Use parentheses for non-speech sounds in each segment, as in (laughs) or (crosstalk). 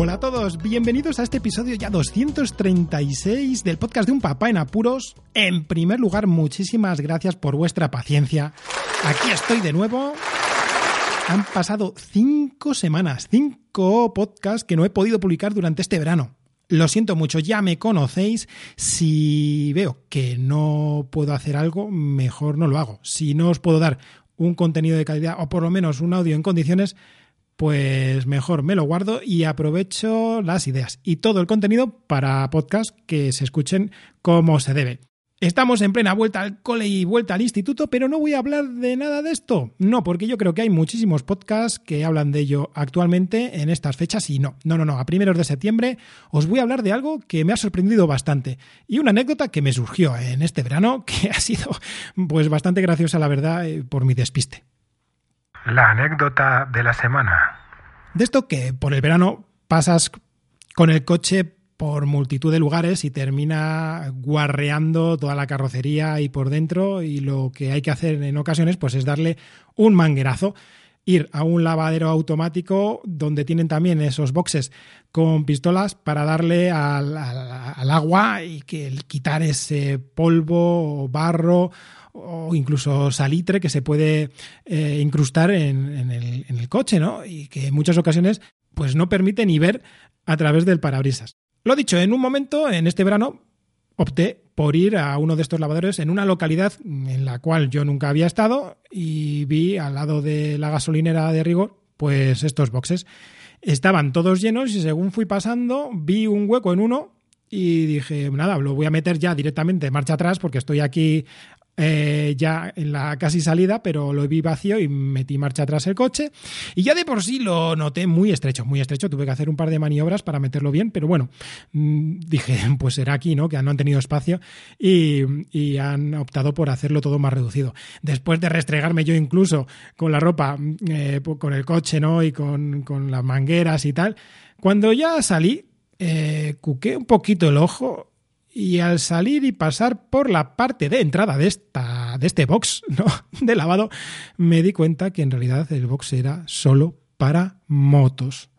Hola a todos, bienvenidos a este episodio ya 236 del podcast de un papá en apuros. En primer lugar, muchísimas gracias por vuestra paciencia. Aquí estoy de nuevo. Han pasado cinco semanas, cinco podcasts que no he podido publicar durante este verano. Lo siento mucho, ya me conocéis. Si veo que no puedo hacer algo, mejor no lo hago. Si no os puedo dar un contenido de calidad o por lo menos un audio en condiciones, pues mejor me lo guardo y aprovecho las ideas y todo el contenido para podcast que se escuchen como se debe. Estamos en plena vuelta al cole y vuelta al instituto, pero no voy a hablar de nada de esto. No, porque yo creo que hay muchísimos podcasts que hablan de ello actualmente en estas fechas y no, no, no, no. A primeros de septiembre os voy a hablar de algo que me ha sorprendido bastante y una anécdota que me surgió en este verano (laughs) que ha sido pues bastante graciosa, la verdad, eh, por mi despiste. La anécdota de la semana. De esto que por el verano pasas con el coche por multitud de lugares y termina guarreando toda la carrocería y por dentro y lo que hay que hacer en ocasiones pues es darle un manguerazo ir a un lavadero automático donde tienen también esos boxes con pistolas para darle al, agua y que quitar ese polvo, barro o incluso salitre que se puede eh, incrustar el, en, el, coche, ¿no? Y que en muchas ocasiones pues no permite ni ver a través del parabrisas. Lo dicho, en un momento, en este verano, opté por ir a uno de estos lavaderos en una localidad en la cual yo nunca había estado y vi al lado de la gasolinera de rigor, pues estos boxes. Estaban todos llenos y según fui pasando vi un hueco en uno y dije, nada, lo voy a meter ya directamente marcha atrás porque estoy aquí eh, ya en la casi salida, pero lo vi vacío y metí marcha atrás el coche. Y ya de por sí lo noté muy estrecho, muy estrecho. Tuve que hacer un par de maniobras para meterlo bien, pero bueno, mmm, dije, (laughs) pues será aquí, ¿no? Que no han tenido espacio y, han optado por hacerlo todo más reducido. Después de restregarme yo incluso con la ropa, eh, con el coche, ¿no? Y con, con las mangueras y tal. Cuando ya salí, eh, cuqué un poquito el ojo y al salir y pasar por la parte de entrada de, esta, de este box (laughs) ¿no? de lavado, me di cuenta que en realidad el box era solo para motos.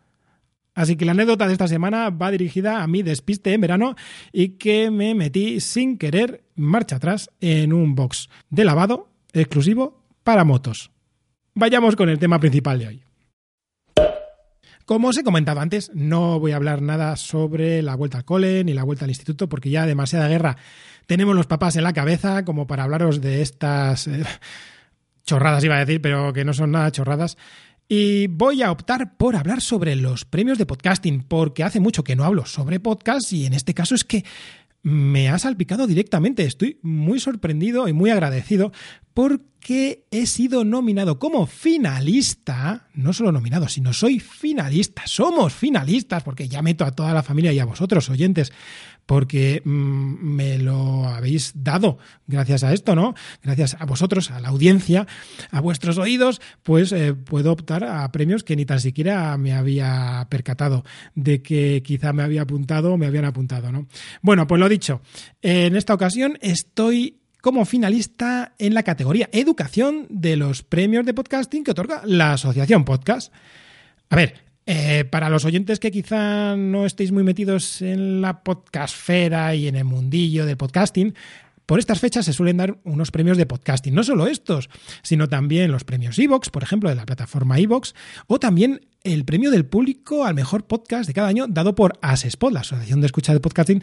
Así que la anécdota de esta semana va dirigida a mi despiste en verano y que me metí sin querer marcha atrás en un box de lavado exclusivo para motos. Vayamos con el tema principal de hoy. Como os he comentado antes, no voy a hablar nada sobre la vuelta al cole ni la vuelta al instituto porque ya demasiada guerra tenemos los papás en la cabeza como para hablaros de estas eh, chorradas, iba a decir, pero que no son nada chorradas. Y voy a optar por hablar sobre los premios de podcasting porque hace mucho que no hablo sobre podcast y en este caso es que me ha salpicado directamente. Estoy muy sorprendido y muy agradecido porque he sido nominado como finalista, no solo nominado, sino soy finalista, somos finalistas, porque ya meto a toda la familia y a vosotros, oyentes, porque mmm, me lo habéis dado gracias a esto, ¿no? Gracias a vosotros, a la audiencia, a vuestros oídos, pues eh, puedo optar a premios que ni tan siquiera me había percatado de que quizá me había apuntado o me habían apuntado, ¿no? Bueno, pues lo dicho, en esta ocasión estoy como finalista en la categoría Educación de los premios de podcasting que otorga la Asociación Podcast. A ver, eh, para los oyentes que quizá no estéis muy metidos en la podcastfera y en el mundillo del podcasting, por estas fechas se suelen dar unos premios de podcasting, no solo estos, sino también los premios Evox, por ejemplo, de la plataforma Evox, o también el premio del público al mejor podcast de cada año dado por ASESPOD, la Asociación de Escucha de Podcasting,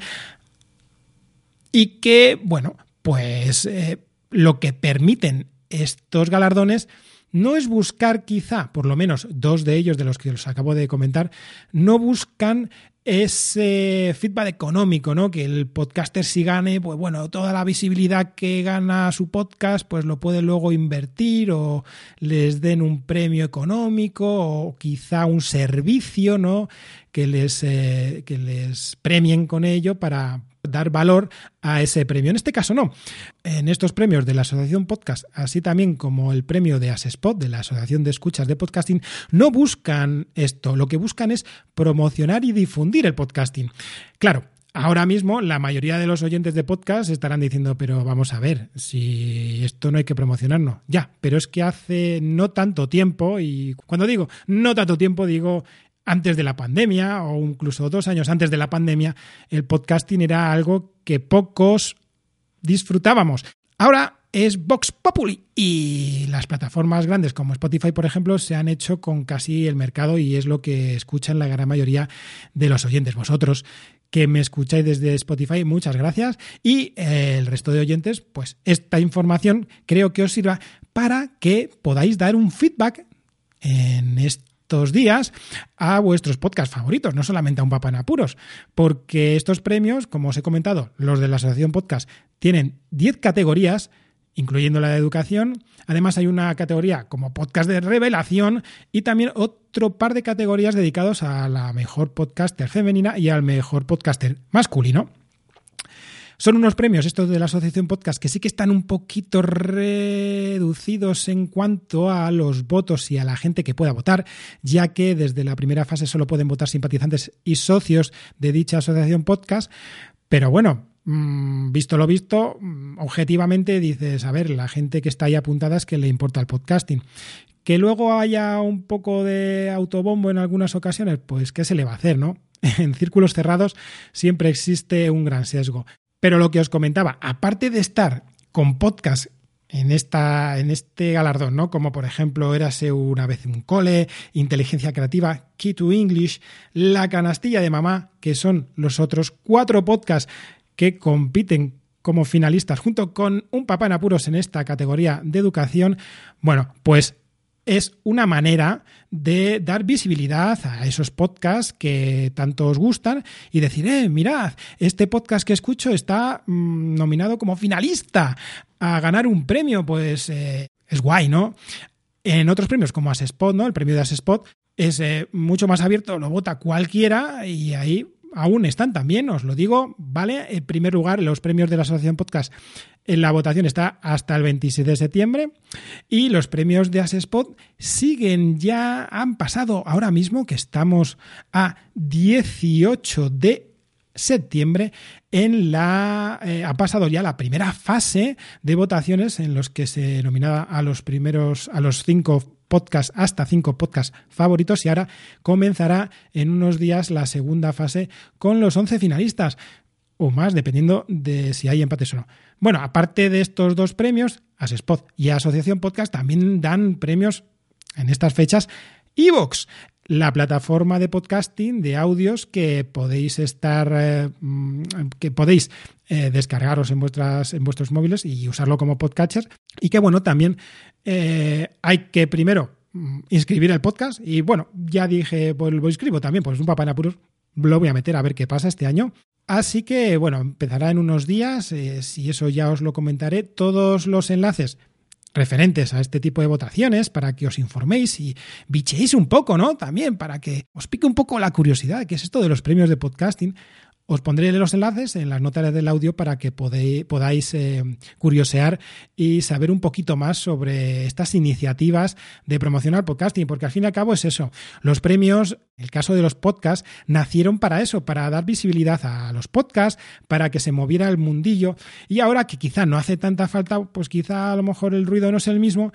y que, bueno, pues eh, lo que permiten estos galardones no es buscar quizá, por lo menos dos de ellos de los que os acabo de comentar, no buscan ese feedback económico, ¿no? Que el podcaster si gane, pues bueno, toda la visibilidad que gana su podcast, pues lo puede luego invertir o les den un premio económico o quizá un servicio, ¿no? Que les, eh, que les premien con ello para dar valor a ese premio. En este caso no. En estos premios de la Asociación Podcast, así también como el premio de Asespot, de la Asociación de Escuchas de Podcasting, no buscan esto. Lo que buscan es promocionar y difundir el podcasting. Claro, Ahora mismo la mayoría de los oyentes de podcast estarán diciendo, pero vamos a ver, si esto no hay que promocionarlo. Ya, pero es que hace no tanto tiempo, y cuando digo no tanto tiempo, digo antes de la pandemia o incluso dos años antes de la pandemia, el podcasting era algo que pocos disfrutábamos. Ahora es Vox Populi y las plataformas grandes como Spotify, por ejemplo, se han hecho con casi el mercado y es lo que escuchan la gran mayoría de los oyentes. Vosotros que me escucháis desde Spotify, muchas gracias. Y eh, el resto de oyentes, pues esta información creo que os sirva para que podáis dar un feedback en estos días a vuestros podcasts favoritos, no solamente a un papá en apuros, porque estos premios, como os he comentado, los de la Asociación Podcast, tienen 10 categorías incluyendo la de educación. Además hay una categoría como podcast de revelación y también otro par de categorías dedicados a la mejor podcaster femenina y al mejor podcaster masculino. Son unos premios estos de la Asociación Podcast que sí que están un poquito reducidos en cuanto a los votos y a la gente que pueda votar, ya que desde la primera fase solo pueden votar simpatizantes y socios de dicha Asociación Podcast. Pero bueno, Mm, visto lo visto, mm, objetivamente dices, a ver, la gente que está ahí apuntada es que le importa el podcasting. Que luego haya un poco de autobombo en algunas ocasiones, pues ¿qué se le va a hacer, no? (laughs) En círculos cerrados siempre existe un gran sesgo. Pero lo que os comentaba, aparte de estar con podcast en, esta, en este galardón, ¿no? Como por ejemplo Érase una vez un cole, Inteligencia Creativa, Key to English, La Canastilla de Mamá, que son los otros cuatro podcasts que compiten como finalistas junto con un papá en apuros en esta categoría de educación, bueno, pues es una manera de dar visibilidad a esos podcasts que tanto os gustan y decir, eh, mirad, este podcast que escucho está mm, nominado como finalista a ganar un premio, pues eh, es guay, ¿no? En otros premios como Asespot, ¿no? El premio de Asespot es eh, mucho más abierto, lo vota cualquiera y ahí aún están también, os lo digo, ¿vale? En primer lugar, los premios de la Asociación Podcast en la votación está hasta el 26 de septiembre y los premios de Asespot siguen ya, han pasado ahora mismo que estamos a 18 de septiembre en la eh, ha pasado ya la primera fase de votaciones en los que se nominaba a los primeros a los cinco podcast, hasta cinco podcasts favoritos y ahora comenzará en unos días la segunda fase con los 11 finalistas o más, dependiendo de si hay empates o no. Bueno, aparte de estos dos premios, Asespot y Asociación Podcast también dan premios en estas fechas Evox, la plataforma de podcasting de audios que podéis estar eh, mm, que podéis eh, descargaros en vuestras en vuestros móviles y usarlo como podcatcher y que bueno también eh, hay que primero mm, inscribir el podcast y bueno ya dije pues lo inscribo también pues un papá en apuros lo voy a meter a ver qué pasa este año Así que, bueno, empezará en unos días, si eso ya os lo comentaré. Todos los enlaces referentes a este tipo de votaciones para que os informéis y bichéis un poco, ¿no? También para que os pique un poco la curiosidad, que es esto de los premios de podcasting. Os pondré los enlaces en las notas del audio para que podáis eh, curiosear y saber un poquito más sobre estas iniciativas de promocionar podcasting, porque al fin y al cabo es eso. Los premios, el caso de los podcasts, nacieron para eso, para dar visibilidad a los podcasts, para que se moviera el mundillo. Y ahora que quizá no hace tanta falta, pues quizá a lo mejor el ruido no es el mismo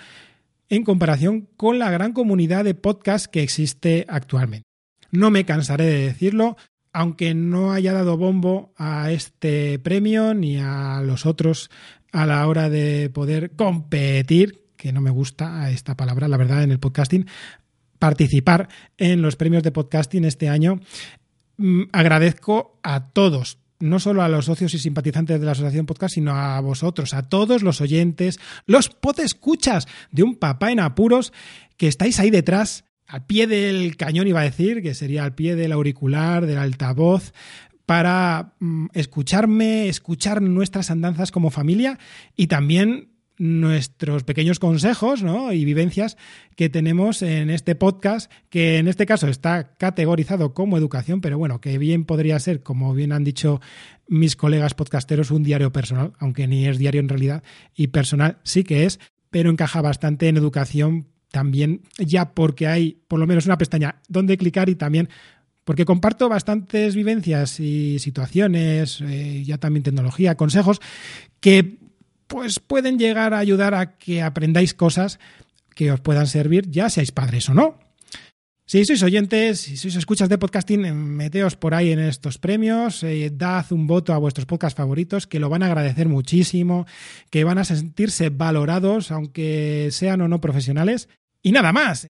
en comparación con la gran comunidad de podcasts que existe actualmente. No me cansaré de decirlo, aunque no haya dado bombo a este premio ni a los otros a la hora de poder competir, que no me gusta esta palabra, la verdad, en el podcasting, participar en los premios de podcasting este año. Mm, agradezco a todos, no solo a los socios y simpatizantes de la Asociación Podcast, sino a vosotros, a todos los oyentes, los podescuchas de un papá en apuros que estáis ahí detrás al pie del cañón, iba a decir, que sería al pie del auricular, del altavoz, para mm, escucharme, escuchar nuestras andanzas como familia y también nuestros pequeños consejos ¿no? y vivencias que tenemos en este podcast, que en este caso está categorizado como educación, pero bueno, que bien podría ser, como bien han dicho mis colegas podcasteros, un diario personal, aunque ni es diario en realidad, y personal sí que es, pero encaja bastante en educación también, ya porque hay por lo menos una pestaña donde clicar y también porque comparto bastantes vivencias y situaciones, eh, ya también tecnología, consejos, que pues pueden llegar a ayudar a que aprendáis cosas que os puedan servir, ya seáis padres o no. Si sois oyentes, si sois escuchas de podcasting, meteos por ahí en estos premios, eh, dad un voto a vuestros podcasts favoritos, que lo van a agradecer muchísimo, que van a sentirse valorados, aunque sean o no profesionales. Y nada más.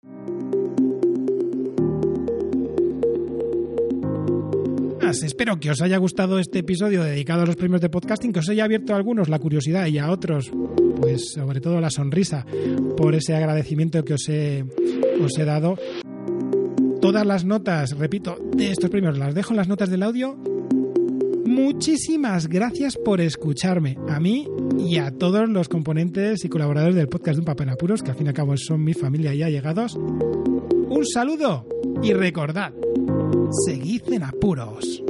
espero que os haya gustado este episodio dedicado a los premios de podcasting, que os haya abierto a algunos la curiosidad y a otros, pues sobre todo la sonrisa por ese agradecimiento que os he, os he dado. Todas las notas, repito, de estos premios las dejo en las notas del audio. Muchísimas gracias por escucharme, a mí y a todos los componentes y colaboradores del podcast de Un Papel Apuros, que al fin y al cabo son mi familia ya llegados. Un saludo y recordad, seguid en apuros.